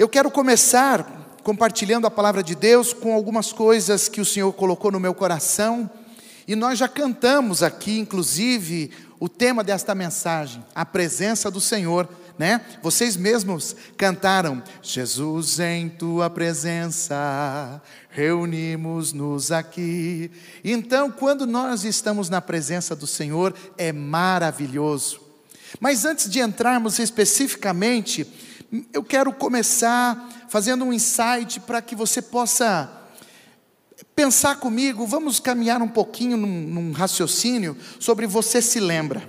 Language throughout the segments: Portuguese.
Eu quero começar compartilhando a palavra de Deus com algumas coisas que o Senhor colocou no meu coração, e nós já cantamos aqui, inclusive, o tema desta mensagem, a presença do Senhor, né? Vocês mesmos cantaram: Jesus em tua presença, reunimos-nos aqui. Então, quando nós estamos na presença do Senhor, é maravilhoso. Mas antes de entrarmos especificamente, eu quero começar fazendo um insight para que você possa pensar comigo, vamos caminhar um pouquinho num, num, raciocínio sobre você se lembra.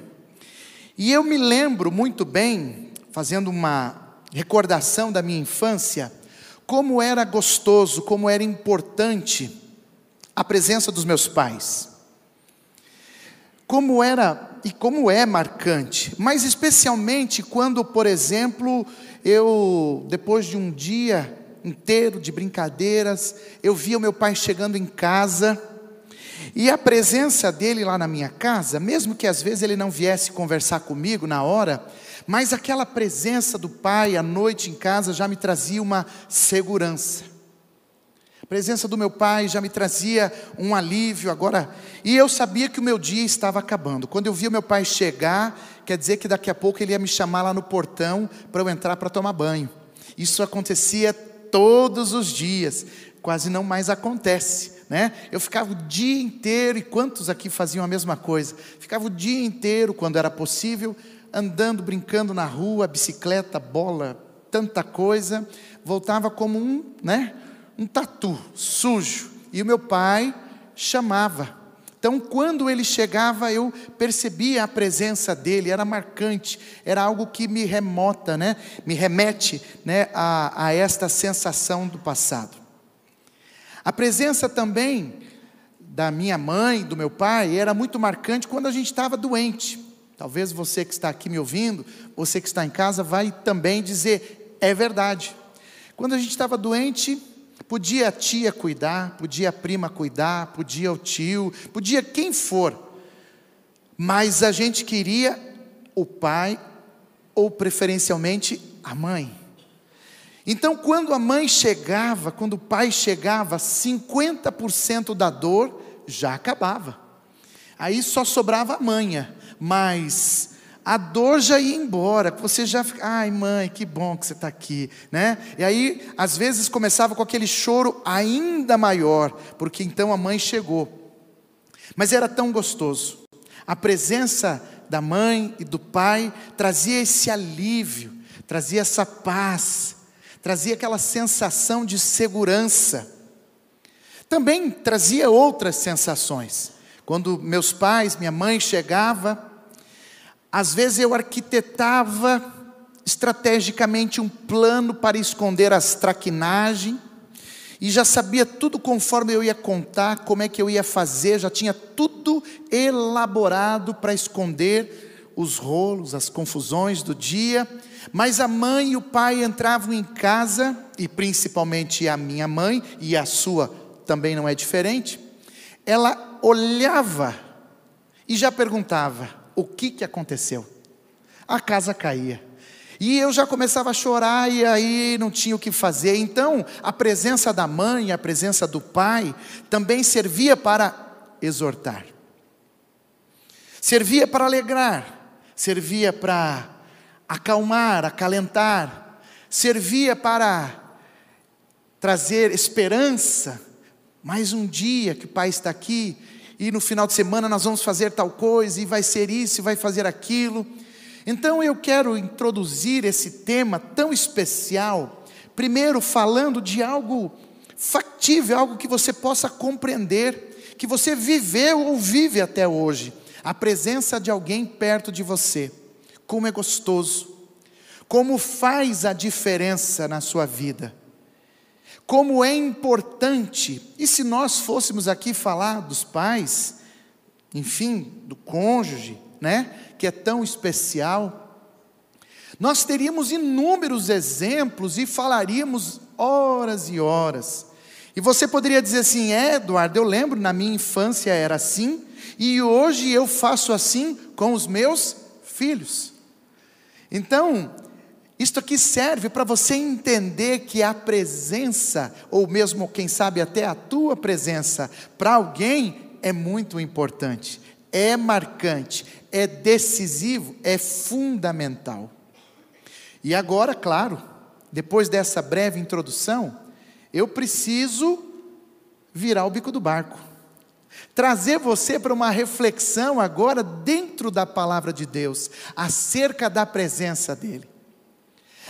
E eu me lembro muito bem fazendo uma recordação da minha infância, como era gostoso, como era importante a presença dos meus pais. Como era e como é marcante, mas especialmente quando, por exemplo, eu, depois de um dia inteiro de brincadeiras, eu via o meu pai chegando em casa, e a presença dele lá na minha casa, mesmo que às vezes ele não viesse conversar comigo na hora, mas aquela presença do pai à noite em casa já me trazia uma segurança. A presença do meu pai já me trazia um alívio agora, e eu sabia que o meu dia estava acabando. Quando eu via meu pai chegar, quer dizer que daqui a pouco ele ia me chamar lá no portão para eu entrar para tomar banho. Isso acontecia todos os dias, quase não mais acontece. Né? Eu ficava o dia inteiro, e quantos aqui faziam a mesma coisa? Ficava o dia inteiro, quando era possível, andando, brincando na rua, bicicleta, bola, tanta coisa, voltava como um, né, um tatu sujo. E o meu pai chamava. Então, quando ele chegava, eu percebia a presença dele, era marcante, era algo que me remota, né, me remete né, a, a esta sensação do passado. A presença também da minha mãe, do meu pai, era muito marcante quando a gente estava doente. Talvez você que está aqui me ouvindo, você que está em casa, vai também dizer: é verdade. Quando a gente estava doente, podia a tia cuidar, podia a prima cuidar, podia o tio, podia quem for, mas a gente queria o pai, ou preferencialmente a mãe. Então, quando a mãe chegava, quando o pai chegava, 50% da dor já acabava. Aí só sobrava a manha mas a dor já ia embora, você já fica, ai mãe, que bom que você está aqui, né? E aí, às vezes começava com aquele choro ainda maior, porque então a mãe chegou. Mas era tão gostoso. A presença da mãe e do pai trazia esse alívio, trazia essa paz, trazia aquela sensação de segurança. Também trazia outras sensações. Quando meus pais, minha mãe chegava, às vezes eu arquitetava estrategicamente um plano para esconder as traquinagens, e já sabia tudo conforme eu ia contar, como é que eu ia fazer, já tinha tudo elaborado para esconder os rolos, as confusões do dia. Mas a mãe e o pai entravam em casa, e principalmente a minha mãe, e a sua também não é diferente, ela olhava e já perguntava: o que, que aconteceu? A casa caía. E eu já começava a chorar e aí não tinha o que fazer. Então, a presença da mãe, a presença do pai, também servia para exortar, servia para alegrar, servia para acalmar, acalentar, servia para trazer esperança. Mais um dia que o pai está aqui, e no final de semana nós vamos fazer tal coisa, e vai ser isso, e vai fazer aquilo. Então eu quero introduzir esse tema tão especial, primeiro falando de algo factível, algo que você possa compreender, que você viveu ou vive até hoje, a presença de alguém perto de você. Como é gostoso, como faz a diferença na sua vida como é importante, e se nós fôssemos aqui falar dos pais, enfim, do cônjuge, né, que é tão especial, nós teríamos inúmeros exemplos e falaríamos horas e horas. E você poderia dizer assim, é, Eduardo, eu lembro na minha infância era assim, e hoje eu faço assim com os meus filhos. Então, Isto aqui serve para você entender que a presença, ou mesmo, quem sabe, até a tua presença, para alguém é muito importante, é marcante, é decisivo, é fundamental. E agora, claro, depois dessa breve introdução, eu preciso virar o bico do barco. Trazer você para uma reflexão agora dentro da palavra de Deus, acerca da presença dEle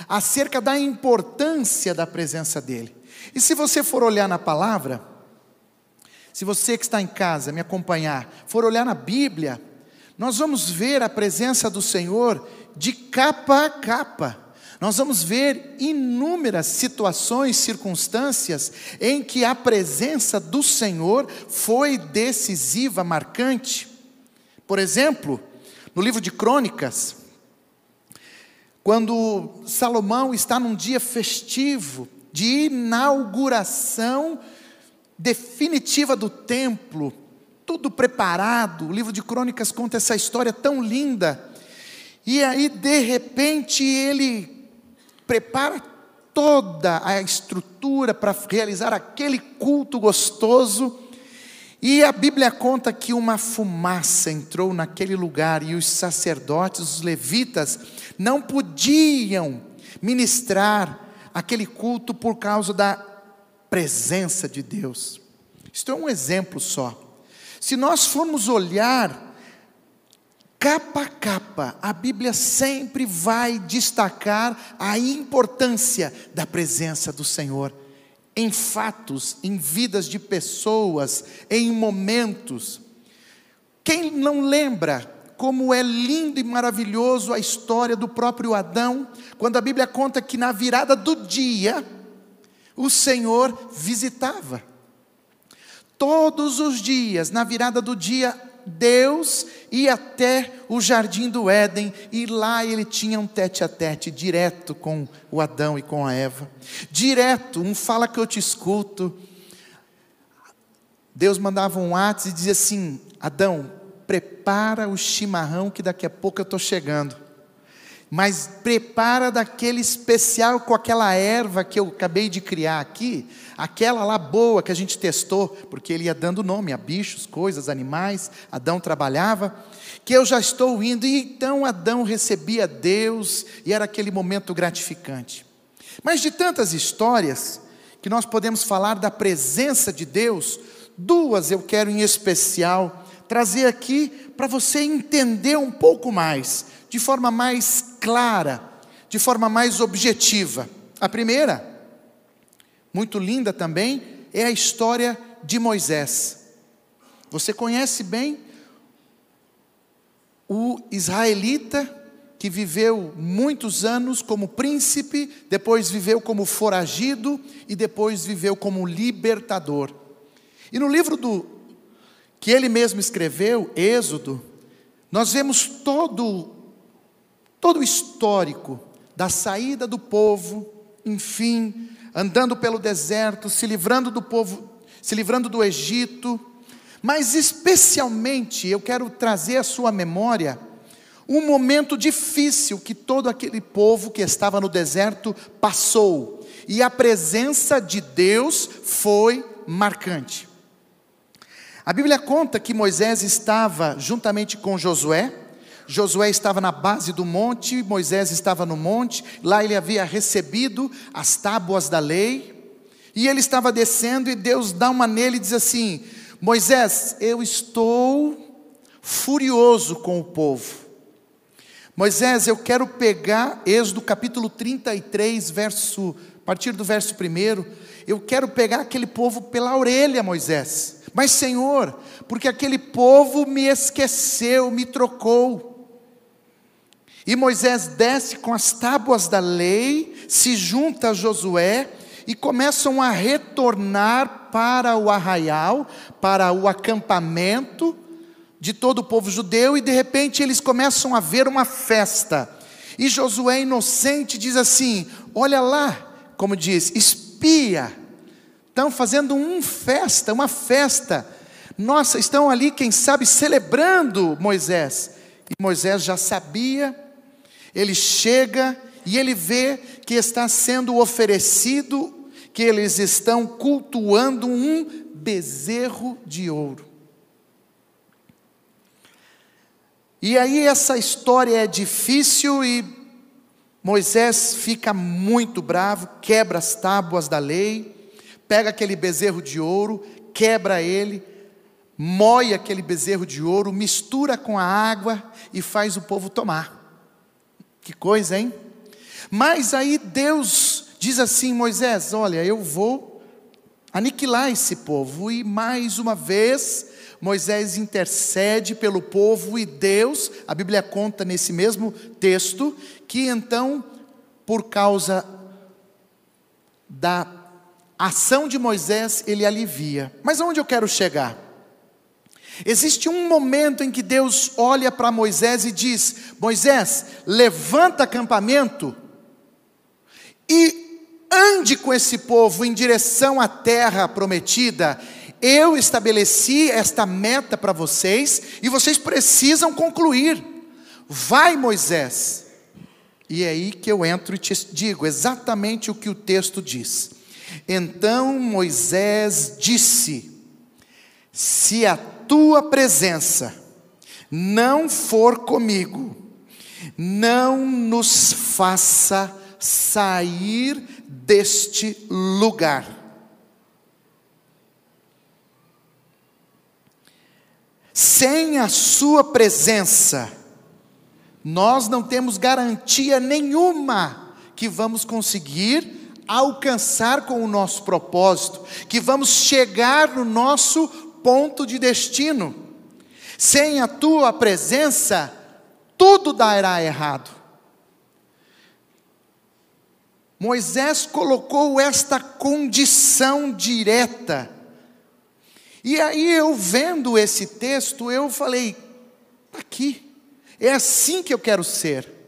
acerca da importância da presença dEle. E se você for olhar na palavra, se você que está em casa me acompanhar, for olhar na Bíblia, nós vamos ver a presença do Senhor de capa a capa. Nós vamos ver inúmeras situações, circunstâncias em que a presença do Senhor foi decisiva, marcante. Por exemplo, no livro de Crônicas, quando Salomão está num dia festivo de inauguração definitiva do templo, tudo preparado, o livro de Crônicas conta essa história tão linda, e aí de repente ele prepara toda a estrutura para realizar aquele culto gostoso, e a Bíblia conta que uma fumaça entrou naquele lugar e os sacerdotes, os levitas, não podiam ministrar aquele culto por causa da presença de Deus. Isto é um exemplo só. Se nós formos olhar capa a capa, a Bíblia sempre vai destacar a importância da presença do Senhor em fatos, em vidas de pessoas, em momentos. Quem não lembra como é lindo e maravilhoso a história do próprio Adão, quando a Bíblia conta que na virada do dia, o Senhor visitava. Todos os dias, na virada do dia, Deus ia até o jardim do Éden e lá ele tinha um tete a tete direto com o Adão e com a Eva. Direto, um fala que eu te escuto. Deus mandava um ato e dizia assim: Adão, prepara o chimarrão que daqui a pouco eu estou chegando. Mas prepara daquele especial com aquela erva que eu acabei de criar aqui, aquela lá boa que a gente testou, porque ele ia dando nome a bichos, coisas, animais, Adão trabalhava, que eu já estou indo, e então Adão recebia Deus, e era aquele momento gratificante. Mas de tantas histórias que nós podemos falar da presença de Deus, duas eu quero em especial trazer aqui para você entender um pouco mais, de forma mais clara, de forma mais objetiva. A primeira, muito linda também, é a história de Moisés. Você conhece bem o israelita que viveu muitos anos como príncipe, depois viveu como foragido e depois viveu como libertador. E no livro do que ele mesmo escreveu, Êxodo, nós vemos todo todo o histórico da saída do povo, enfim, andando pelo deserto, se livrando do povo, se livrando do Egito, mas especialmente eu quero trazer à sua memória um momento difícil que todo aquele povo que estava no deserto passou, e a presença de Deus foi marcante. A Bíblia conta que Moisés estava juntamente com Josué. Josué estava na base do monte, Moisés estava no monte, lá ele havia recebido as tábuas da lei, e ele estava descendo, e Deus dá uma nele e diz assim: Moisés, eu estou furioso com o povo. Moisés, eu quero pegar, Êxodo capítulo 33, verso, a partir do verso 1, eu quero pegar aquele povo pela orelha, Moisés. Mas, Senhor, porque aquele povo me esqueceu, me trocou. E Moisés desce com as tábuas da lei, se junta a Josué e começam a retornar para o arraial, para o acampamento de todo o povo judeu, e de repente eles começam a ver uma festa. E Josué, inocente, diz assim: Olha lá, como diz, espia Estão fazendo uma festa, uma festa. Nossa, estão ali, quem sabe, celebrando Moisés. E Moisés já sabia, ele chega e ele vê que está sendo oferecido, que eles estão cultuando um bezerro de ouro. E aí essa história é difícil e Moisés fica muito bravo, quebra as tábuas da lei, pega aquele bezerro de ouro, quebra ele, moe aquele bezerro de ouro, mistura com a água e faz o povo tomar. Que coisa, hein? Mas aí Deus diz assim: Moisés, olha, eu vou aniquilar esse povo, e mais uma vez Moisés intercede pelo povo e Deus, a Bíblia conta nesse mesmo texto, que então, por causa da ação de Moisés, ele alivia. Mas aonde eu quero chegar? Existe um momento em que Deus olha para Moisés e diz: Moisés, levanta acampamento e ande com esse povo em direção à terra prometida eu estabeleci esta meta para vocês e vocês precisam concluir. Vai, Moisés. E é aí que eu entro e te digo exatamente o que o texto diz. Então Moisés disse: Se a tua presença não for comigo, não nos faça sair deste lugar. Sem a Sua presença, nós não temos garantia nenhuma que vamos conseguir alcançar com o nosso propósito, que vamos chegar no nosso ponto de destino. Sem a tua presença, tudo dará errado. Moisés colocou esta condição direta e aí eu vendo esse texto, eu falei: aqui, é assim que eu quero ser.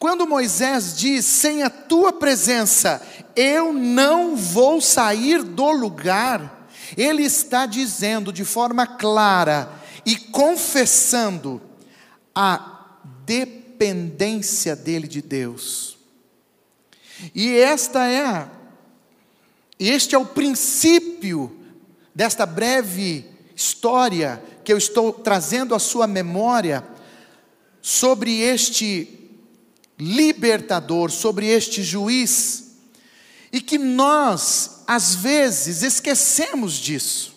Quando Moisés diz: sem a tua presença, eu não vou sair do lugar, ele está dizendo de forma clara e confessando a dependência dele de Deus. E esta é este é o princípio desta breve história que eu estou trazendo à sua memória sobre este libertador, sobre este juiz, e que nós, às vezes, esquecemos disso.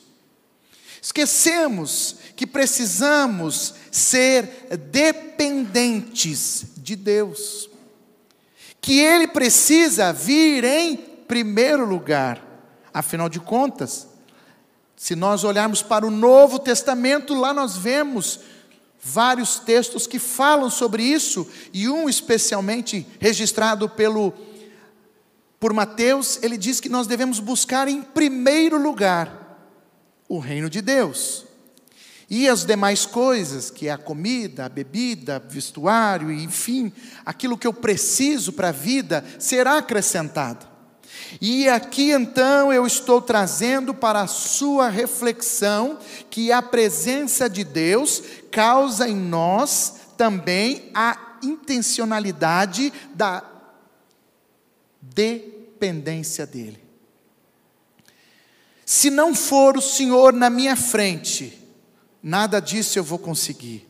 Esquecemos que precisamos ser dependentes de Deus, que Ele precisa vir em primeiro lugar, afinal de contas, se nós olharmos para o Novo Testamento, lá nós vemos vários textos que falam sobre isso, e um especialmente registrado pelo por Mateus, ele diz que nós devemos buscar em primeiro lugar o reino de Deus. E as demais coisas, que é a comida, a bebida, vestuário, enfim, aquilo que eu preciso para a vida, será acrescentado. E aqui então eu estou trazendo para a sua reflexão que a presença de Deus causa em nós também a intencionalidade da dependência dEle. Se não for o Senhor na minha frente, nada disso eu vou conseguir.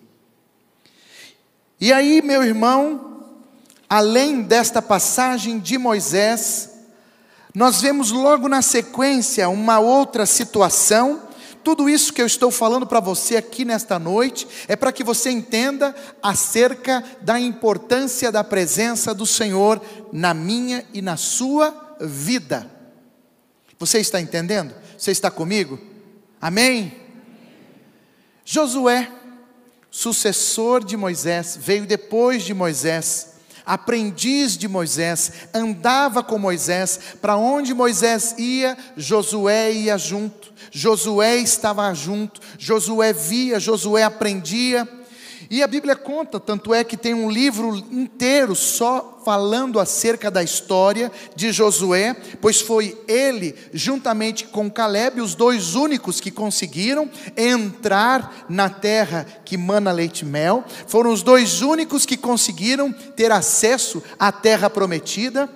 E aí, meu irmão, além desta passagem de Moisés, nós vemos logo na sequência uma outra situação. Tudo isso que eu estou falando para você aqui nesta noite é para que você entenda acerca da importância da presença do Senhor na minha e na sua vida. Você está entendendo? Você está comigo? Amém? Josué, sucessor de Moisés, veio depois de Moisés aprendiz de Moisés, andava com Moisés, para onde Moisés ia, Josué ia junto, Josué estava junto, Josué via, Josué aprendia, E a Bíblia conta, tanto é que tem um livro inteiro só falando acerca da história de Josué, pois foi ele, juntamente com Caleb, os dois únicos que conseguiram entrar na terra que mana leite e mel, foram os dois únicos que conseguiram ter acesso à terra prometida.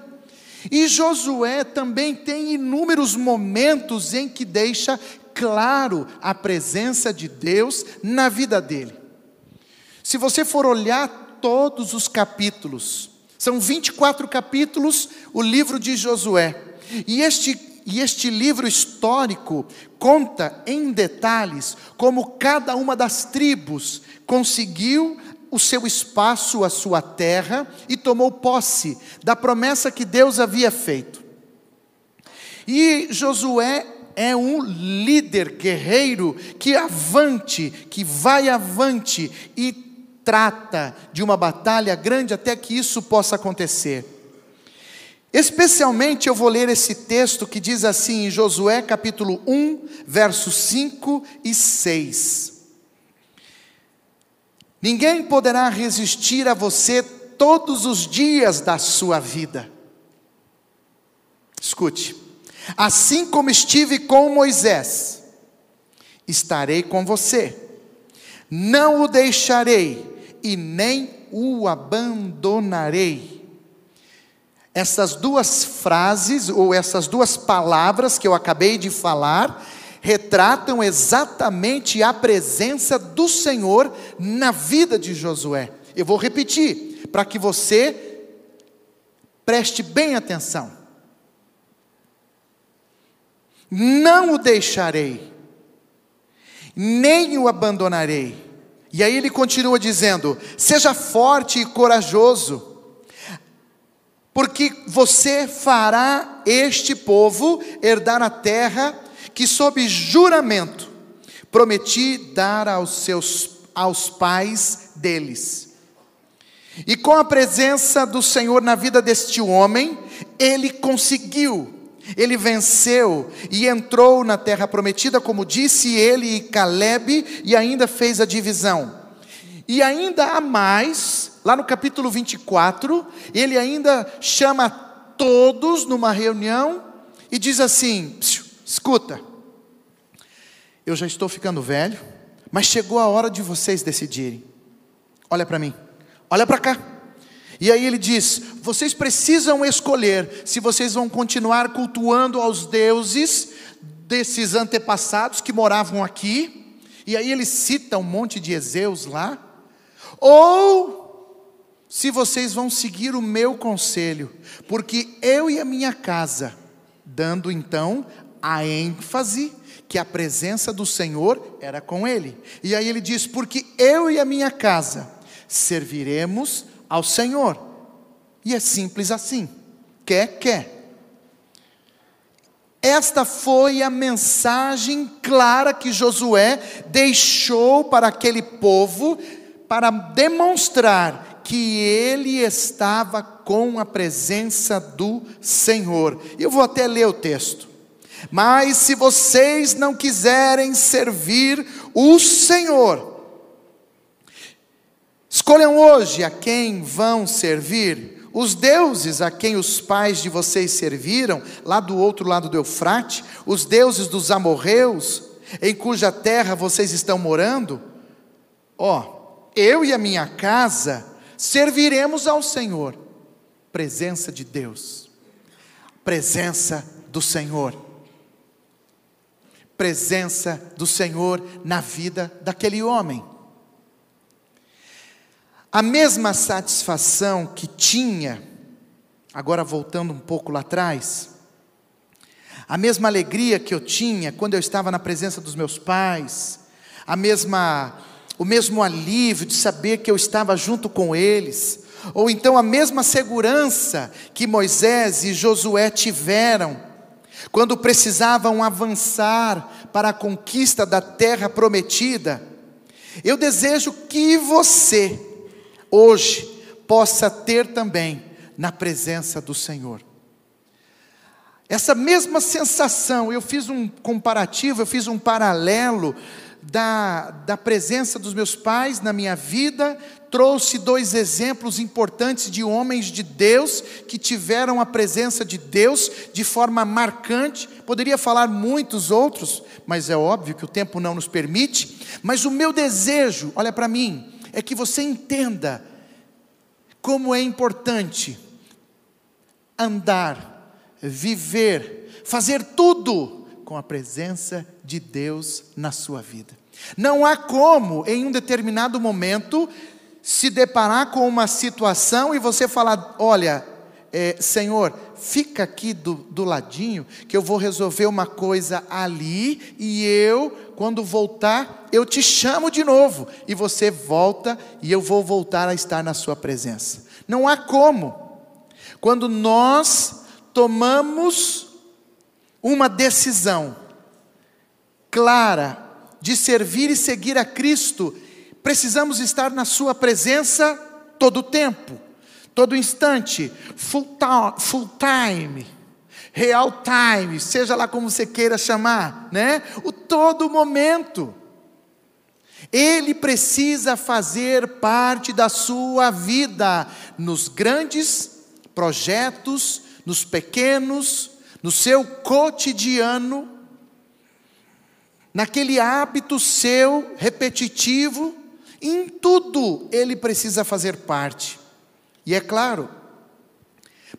E Josué também tem inúmeros momentos em que deixa claro a presença de Deus na vida dele. Se você for olhar todos os capítulos, são 24 capítulos o livro de Josué. E este, e este livro histórico conta em detalhes como cada uma das tribos conseguiu o seu espaço, a sua terra e tomou posse da promessa que Deus havia feito. E Josué é um líder guerreiro que avante, que vai avante e trata de uma batalha grande até que isso possa acontecer. Especialmente eu vou ler esse texto que diz assim em Josué capítulo 1, versos 5 e 6. Ninguém poderá resistir a você todos os dias da sua vida. Escute. Assim como estive com Moisés, estarei com você. Não o deixarei e nem o abandonarei. Essas duas frases, ou essas duas palavras que eu acabei de falar, retratam exatamente a presença do Senhor na vida de Josué. Eu vou repetir, para que você preste bem atenção não o deixarei, nem o abandonarei. E aí ele continua dizendo: seja forte e corajoso, porque você fará este povo herdar a terra que, sob juramento, prometi dar aos seus aos pais deles. E com a presença do Senhor na vida deste homem, ele conseguiu ele venceu e entrou na terra prometida, como disse ele e Caleb, e ainda fez a divisão. E ainda há mais, lá no capítulo 24, ele ainda chama todos numa reunião e diz assim: escuta, eu já estou ficando velho, mas chegou a hora de vocês decidirem. Olha para mim, olha para cá. E aí ele diz: vocês precisam escolher se vocês vão continuar cultuando aos deuses desses antepassados que moravam aqui. E aí ele cita um monte de Ezeus lá. Ou se vocês vão seguir o meu conselho, porque eu e a minha casa, dando então a ênfase que a presença do Senhor era com ele. E aí ele diz: porque eu e a minha casa serviremos ao Senhor. E é simples assim. Quer, quer. Esta foi a mensagem clara que Josué deixou para aquele povo para demonstrar que ele estava com a presença do Senhor. Eu vou até ler o texto. Mas se vocês não quiserem servir o Senhor, Escolham hoje a quem vão servir. Os deuses a quem os pais de vocês serviram, lá do outro lado do Eufrate, os deuses dos amorreus, em cuja terra vocês estão morando, ó, eu e a minha casa serviremos ao Senhor. Presença de Deus, presença do Senhor, presença do Senhor na vida daquele homem. A mesma satisfação que tinha, agora voltando um pouco lá atrás, a mesma alegria que eu tinha quando eu estava na presença dos meus pais, a mesma o mesmo alívio de saber que eu estava junto com eles, ou então a mesma segurança que Moisés e Josué tiveram quando precisavam avançar para a conquista da terra prometida. Eu desejo que você hoje possa ter também na presença do Senhor. Essa mesma sensação, eu fiz um comparativo, eu fiz um paralelo da, da presença dos meus pais na minha vida, trouxe dois exemplos importantes de homens de Deus que tiveram a presença de Deus de forma marcante. Poderia falar muitos outros, mas é óbvio que o tempo não nos permite. Mas o meu desejo, olha para mim, é que você entenda como é importante andar, viver, fazer tudo com a presença de Deus na sua vida. Não há como, em um determinado momento, se deparar com uma situação e você falar: olha, é, Senhor, fica aqui do, do ladinho, que eu vou resolver uma coisa ali, e eu, quando voltar, eu te chamo de novo, e você volta, e eu vou voltar a estar na Sua presença. Não há como. Quando nós tomamos uma decisão clara de servir e seguir a Cristo, precisamos estar na Sua presença todo o tempo, todo instante, full, full time, real time, seja lá como você queira chamar, né? O todo momento. Ele precisa fazer parte da sua vida, nos grandes projetos, nos pequenos, no seu cotidiano, naquele hábito seu repetitivo em tudo ele precisa fazer parte. E é claro,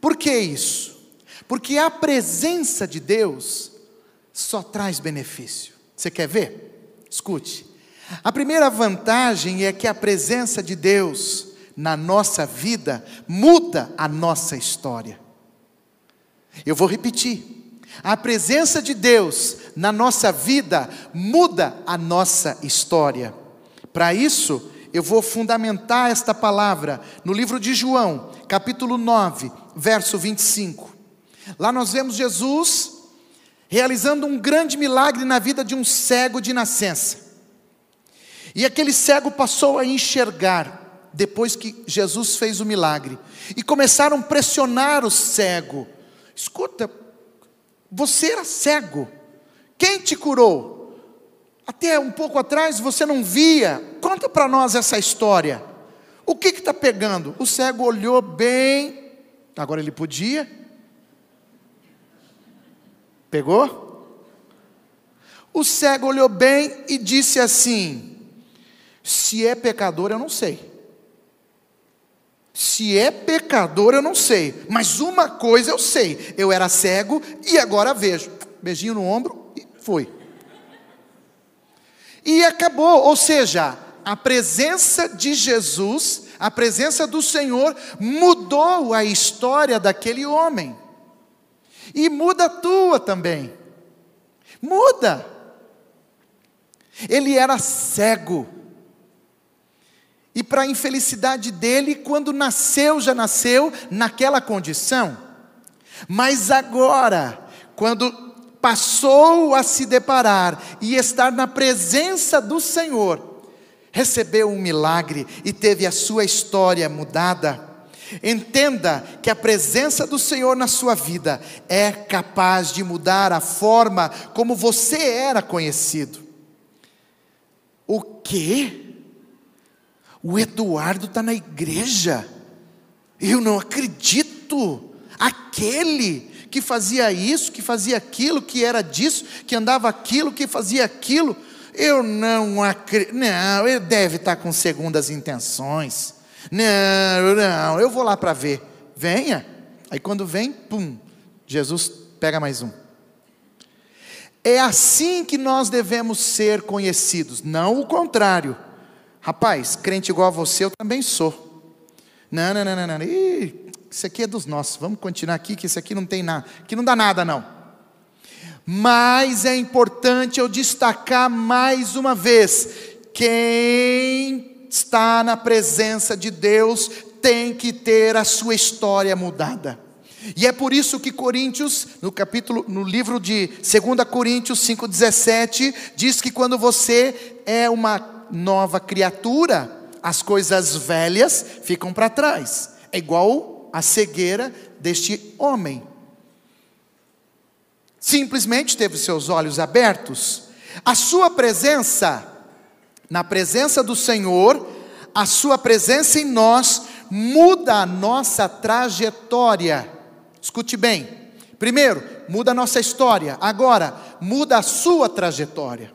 por que isso? Porque a presença de Deus só traz benefício. Você quer ver? Escute. A primeira vantagem é que a presença de Deus na nossa vida muda a nossa história. Eu vou repetir. A presença de Deus na nossa vida muda a nossa história. Para isso, eu vou fundamentar esta palavra no livro de João, capítulo 9, verso 25. Lá nós vemos Jesus realizando um grande milagre na vida de um cego de nascença. E aquele cego passou a enxergar depois que Jesus fez o milagre. E começaram a pressionar o cego. Escuta, você era cego. Quem te curou? Até um pouco atrás você não via. Conta para nós essa história. O que está pegando? O cego olhou bem. Agora ele podia. Pegou? O cego olhou bem e disse assim: Se é pecador, eu não sei. Se é pecador, eu não sei. Mas uma coisa eu sei: eu era cego e agora vejo. Beijinho no ombro e foi e acabou. Ou seja, a presença de Jesus, a presença do Senhor, mudou a história daquele homem. E muda a tua também. Muda. Ele era cego. E para a infelicidade dele, quando nasceu, já nasceu naquela condição. Mas agora, quando passou a se deparar e estar na presença do Senhor, recebeu um milagre e teve a sua história mudada. Entenda que a presença do Senhor na sua vida é capaz de mudar a forma como você era conhecido. O que? O Eduardo está na igreja. Eu não acredito. Aquele que fazia isso, que fazia aquilo, que era disso, que andava aquilo, que fazia aquilo. Eu não acredito. Não, ele deve estar com segundas intenções. Não, não, eu vou lá para ver. Venha. Aí quando vem, pum, Jesus pega mais um. É assim que nós devemos ser conhecidos, não o contrário. Rapaz, crente igual a você, eu também sou. Não, não, não, não, não. Ih, isso aqui é dos nossos, vamos continuar aqui, que isso aqui não tem nada, que não dá nada não. Mas é importante eu destacar mais uma vez: quem está na presença de Deus tem que ter a sua história mudada. E é por isso que Coríntios, no capítulo, no livro de 2 Coríntios 5,17, diz que quando você é uma nova criatura, as coisas velhas ficam para trás. É igual a cegueira deste homem. Simplesmente teve seus olhos abertos. A sua presença Na presença do Senhor, a Sua presença em nós muda a nossa trajetória. Escute bem. Primeiro, muda a nossa história. Agora, muda a sua trajetória.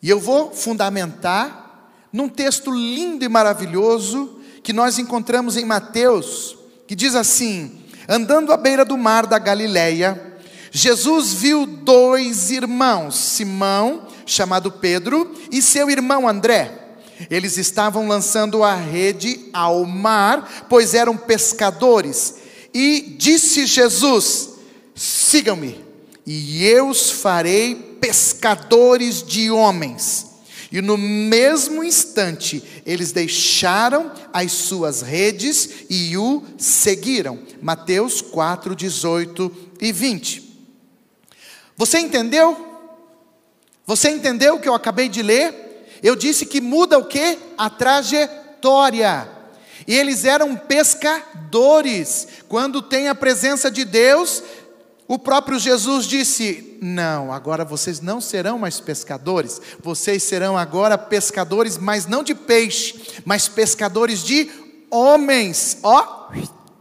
E eu vou fundamentar num texto lindo e maravilhoso que nós encontramos em Mateus, que diz assim: Andando à beira do mar da Galileia, Jesus viu dois irmãos, Simão, chamado Pedro, e seu irmão André. Eles estavam lançando a rede ao mar, pois eram pescadores. E disse Jesus: Sigam-me, e eu os farei pescadores de homens. E no mesmo instante, eles deixaram as suas redes e o seguiram. Mateus 4, 18 e 20. Você entendeu? Você entendeu o que eu acabei de ler? Eu disse que muda o que? A trajetória. E eles eram pescadores. Quando tem a presença de Deus, o próprio Jesus disse: Não, agora vocês não serão mais pescadores, vocês serão agora pescadores, mas não de peixe, mas pescadores de homens. Ó,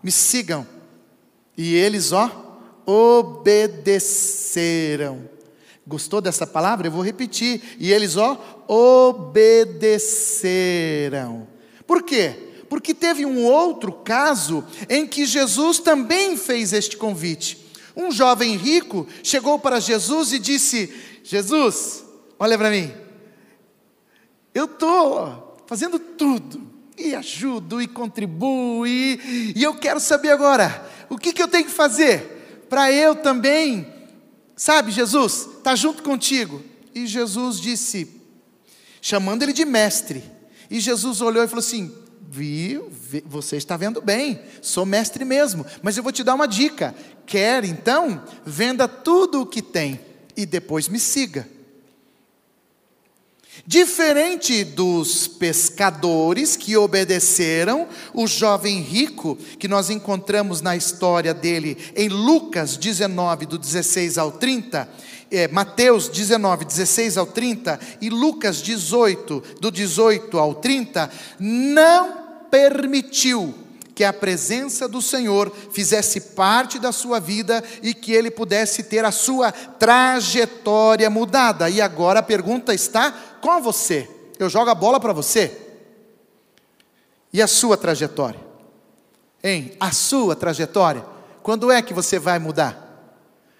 me sigam. E eles, ó, obedeceram. Gostou dessa palavra? Eu vou repetir. E eles, ó, obedeceram. Por quê? Porque teve um outro caso em que Jesus também fez este convite. Um jovem rico chegou para Jesus e disse: Jesus, olha para mim, eu estou fazendo tudo, e ajudo, e contribuo, e, e eu quero saber agora, o que, que eu tenho que fazer? para eu também, sabe, Jesus, está junto contigo. E Jesus disse, chamando ele de mestre. E Jesus olhou e falou assim: Viu, você está vendo bem, sou mestre mesmo, mas eu vou te dar uma dica: quer então, venda tudo o que tem e depois me siga. Diferente dos pescadores que obedeceram, o jovem rico, que nós encontramos na história dele em Lucas 19, do 16 ao 30, é, Mateus 19, 16 ao 30 e Lucas 18, do 18 ao 30, não permitiu que a presença do Senhor fizesse parte da sua vida e que ele pudesse ter a sua trajetória mudada. E agora a pergunta está com você. Eu jogo a bola para você. E a sua trajetória? Hein? A sua trajetória? Quando é que você vai mudar?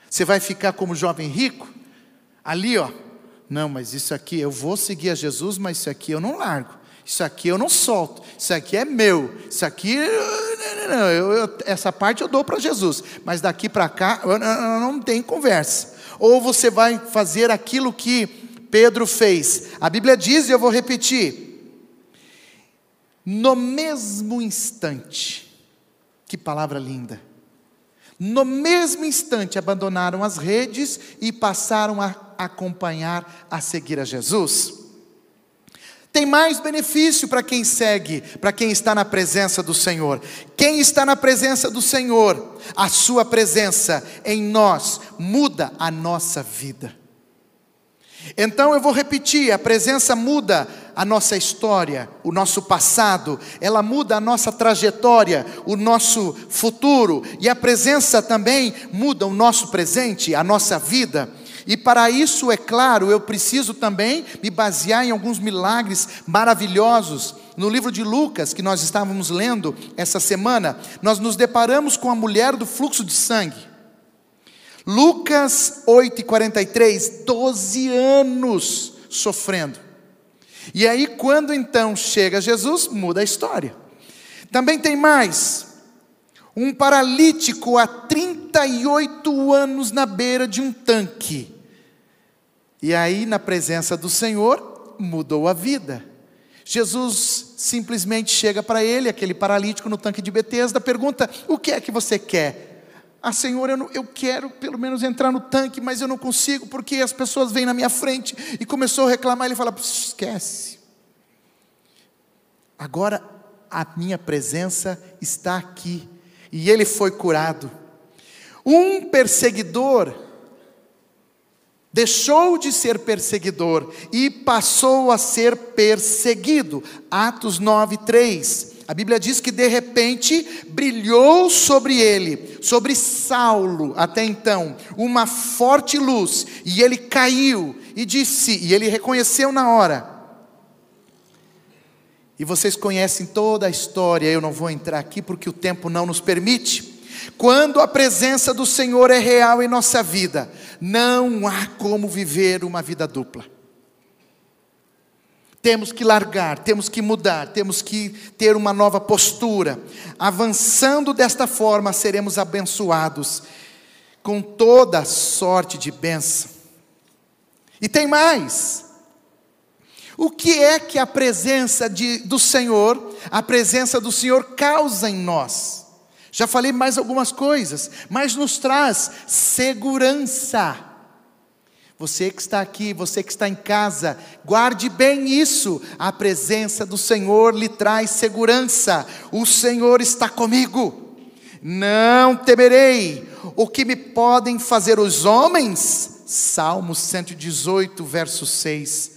Você vai ficar como jovem rico? Ali, ó. Não, mas isso aqui, eu vou seguir a Jesus, mas isso aqui eu não largo. Isso aqui eu não solto. Isso aqui é meu. Isso aqui, não, não, eu, eu, essa parte eu dou para Jesus. Mas daqui para cá, eu, não, não tem conversa. Ou você vai fazer aquilo que Pedro fez. A Bíblia diz, e eu vou repetir: no mesmo instante, que palavra linda. No mesmo instante abandonaram as redes e passaram a acompanhar, a seguir a Jesus. Tem mais benefício para quem segue, para quem está na presença do Senhor. Quem está na presença do Senhor, a Sua presença em nós muda a nossa vida. Então eu vou repetir: a presença muda a nossa história, o nosso passado, ela muda a nossa trajetória, o nosso futuro, e a presença também muda o nosso presente, a nossa vida. E para isso, é claro, eu preciso também me basear em alguns milagres maravilhosos. No livro de Lucas, que nós estávamos lendo essa semana, nós nos deparamos com a mulher do fluxo de sangue. Lucas 8,43, 12 anos sofrendo. E aí, quando então chega Jesus, muda a história. Também tem mais, um paralítico há 38 anos na beira de um tanque. E aí, na presença do Senhor, mudou a vida. Jesus simplesmente chega para ele, aquele paralítico no tanque de Betesda, pergunta: O que é que você quer? Ah, Senhor, eu, não, eu quero pelo menos entrar no tanque, mas eu não consigo porque as pessoas vêm na minha frente. E começou a reclamar. Ele fala: Esquece. Agora a minha presença está aqui. E ele foi curado. Um perseguidor deixou de ser perseguidor e passou a ser perseguido. Atos 9, 3. A Bíblia diz que de repente brilhou sobre ele, sobre Saulo, até então, uma forte luz, e ele caiu e disse, e ele reconheceu na hora. E vocês conhecem toda a história, eu não vou entrar aqui porque o tempo não nos permite. Quando a presença do Senhor é real em nossa vida, não há como viver uma vida dupla. Temos que largar, temos que mudar, temos que ter uma nova postura. Avançando desta forma, seremos abençoados com toda sorte de bênção. E tem mais. O que é que a presença de, do Senhor, a presença do Senhor causa em nós? Já falei mais algumas coisas, mas nos traz segurança. Você que está aqui, você que está em casa, guarde bem isso. A presença do Senhor lhe traz segurança. O Senhor está comigo. Não temerei o que me podem fazer os homens. Salmo 118, verso 6.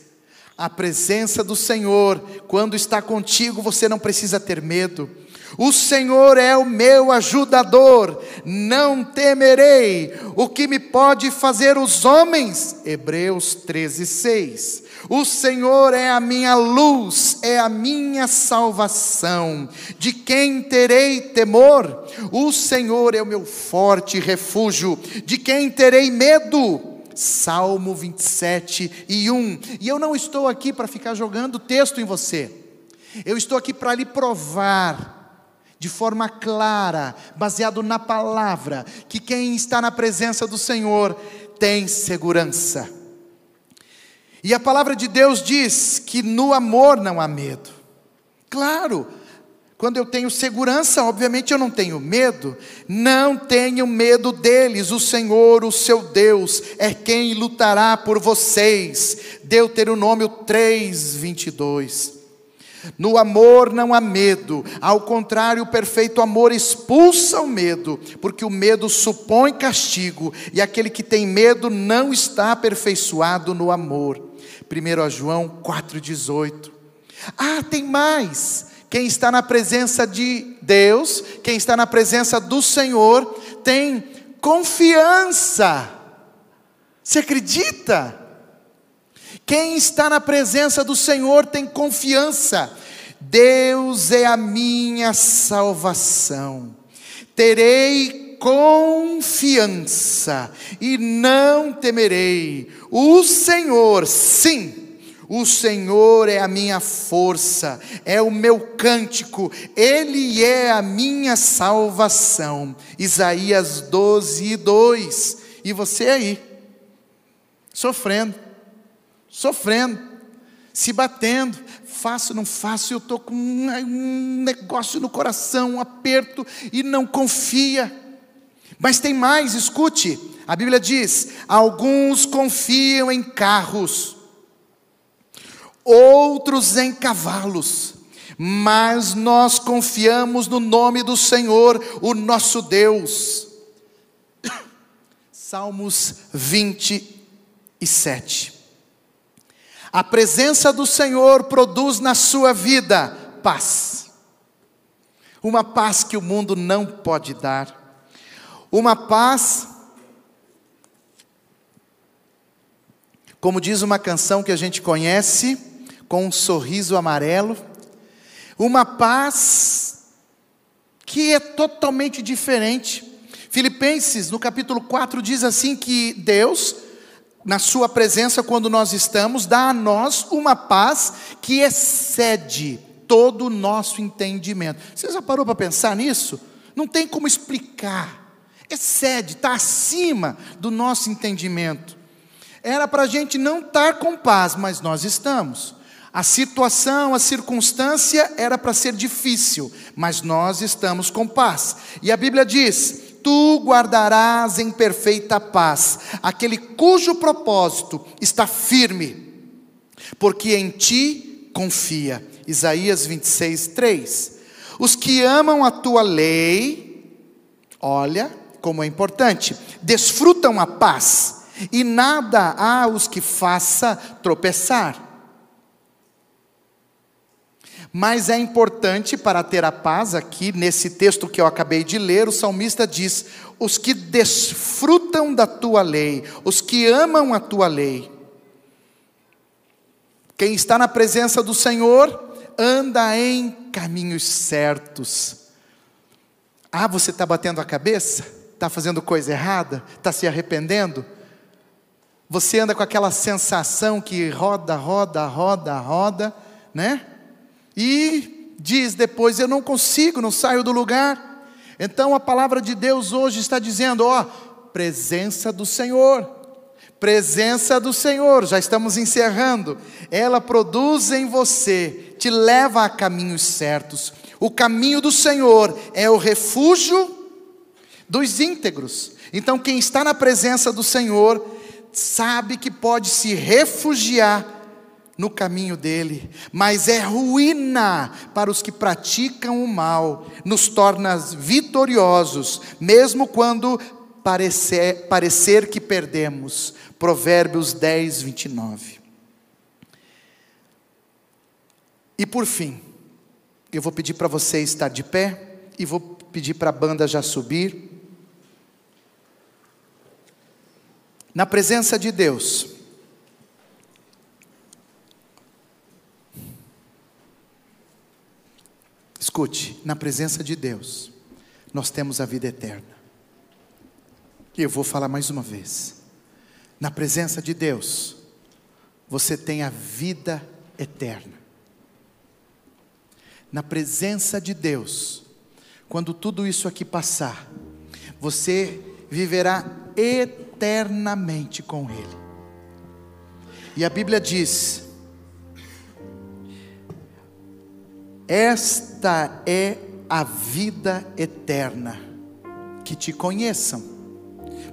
A presença do Senhor, quando está contigo, você não precisa ter medo. O Senhor é o meu ajudador, não temerei. O que me pode fazer os homens? Hebreus 13, 6. O Senhor é a minha luz, é a minha salvação. De quem terei temor? O Senhor é o meu forte refúgio. De quem terei medo? Salmo 27 e 1. E eu não estou aqui para ficar jogando texto em você. Eu estou aqui para lhe provar de forma clara, baseado na palavra, que quem está na presença do Senhor tem segurança. E a palavra de Deus diz que no amor não há medo. Claro, quando eu tenho segurança, obviamente eu não tenho medo. Não tenho medo deles. O Senhor, o seu Deus, é quem lutará por vocês. Deuteronômio 3, 22. No amor não há medo, ao contrário, o perfeito amor expulsa o medo, porque o medo supõe castigo, e aquele que tem medo não está aperfeiçoado no amor. 1 João 4,18. Ah, tem mais. Quem está na presença de Deus, quem está na presença do Senhor, tem confiança. Você acredita? Quem está na presença do Senhor tem confiança. Deus é a minha salvação. Terei confiança e não temerei. O Senhor, sim, o Senhor é a minha força, é o meu cântico, Ele é a minha salvação. Isaías 12, 2. E você aí, sofrendo sofrendo, se batendo. Faço, não faço, eu estou com um negócio no coração, um aperto e não confia. Mas tem mais, escute. A Bíblia diz: alguns confiam em carros, outros em cavalos, mas nós confiamos no nome do Senhor, o nosso Deus. Salmos 27. A presença do Senhor produz na sua vida paz. Uma paz que o mundo não pode dar. Uma paz, como diz uma canção que a gente conhece, com um sorriso amarelo. Uma paz que é totalmente diferente. Filipenses, no capítulo 4, diz assim que Deus na Sua presença, quando nós estamos, dá a nós uma paz que excede todo o nosso entendimento. Você já parou para pensar nisso? Não tem como explicar. Excede, está acima do nosso entendimento. Era para a gente não estar com paz, mas nós estamos. A situação, a circunstância era para ser difícil, mas nós estamos com paz. E a Bíblia diz: tu guardarás em perfeita paz aquele cujo propósito está firme, porque em ti confia. Isaías 26, 3. Os que amam a tua lei, olha como é importante, desfrutam a paz e nada há os que faça tropeçar. Mas é importante para ter a paz, aqui nesse texto que eu acabei de ler, o salmista diz: os que desfrutam da tua lei, os que amam a tua lei. Quem está na presença do Senhor anda em caminhos certos. Ah, você está batendo a cabeça? Está fazendo coisa errada? Está se arrependendo? Você anda com aquela sensação que roda, roda, roda, roda, né? E diz depois: Eu não consigo, não saio do lugar. Então a palavra de Deus hoje está dizendo: Ó, presença do Senhor. Presença do Senhor, já estamos encerrando. Ela produz em você, te leva a caminhos certos. O caminho do Senhor é o refúgio dos íntegros. Então, quem está na presença do Senhor, sabe que pode se refugiar no caminho dele, mas é ruína para os que praticam o mal, nos torna vitoriosos, mesmo quando parecer, parecer que perdemos. Provérbios 10, 29. E por fim, eu vou pedir para você estar de pé e vou pedir para a banda já subir. Na presença de Deus, Escute, na presença de Deus, nós temos a vida eterna. E eu vou falar mais uma vez. Na presença de Deus, você tem a vida eterna. Na presença de Deus, quando tudo isso aqui passar, você viverá eternamente com Ele. E a Bíblia diz Esta é a vida eterna, que te conheçam.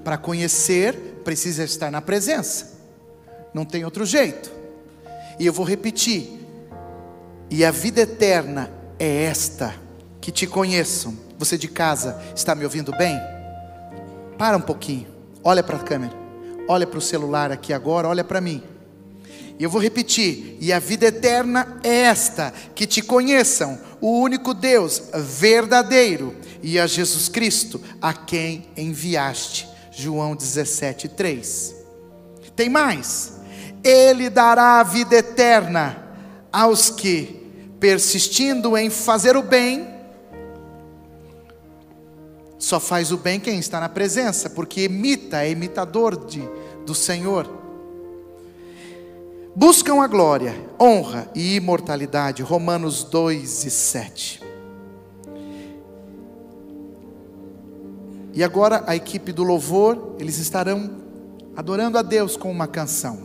Para conhecer, precisa estar na presença, não tem outro jeito. E eu vou repetir: e a vida eterna é esta, que te conheçam. Você de casa está me ouvindo bem? Para um pouquinho, olha para a câmera, olha para o celular aqui agora, olha para mim. E eu vou repetir: e a vida eterna é esta, que te conheçam, o único Deus verdadeiro, e a Jesus Cristo, a quem enviaste. João 17, 3. Tem mais. Ele dará a vida eterna aos que, persistindo em fazer o bem, só faz o bem quem está na presença, porque imita, é imitador de, do Senhor buscam a glória, honra e imortalidade. Romanos 2 e 7. E agora a equipe do louvor, eles estarão adorando a Deus com uma canção.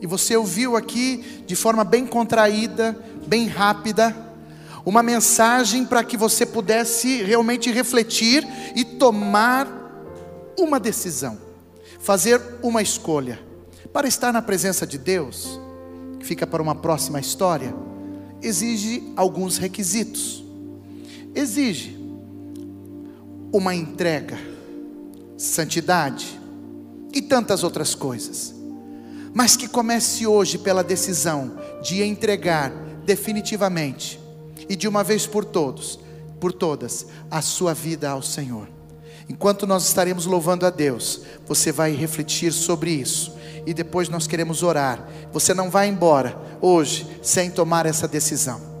E você ouviu aqui de forma bem contraída, bem rápida, uma mensagem para que você pudesse realmente refletir e tomar uma decisão, fazer uma escolha. Para estar na presença de Deus, que fica para uma próxima história, exige alguns requisitos. Exige uma entrega, santidade e tantas outras coisas. Mas que comece hoje pela decisão de entregar definitivamente e de uma vez por todos, por todas, a sua vida ao Senhor. Enquanto nós estaremos louvando a Deus, você vai refletir sobre isso e depois nós queremos orar. Você não vai embora hoje sem tomar essa decisão.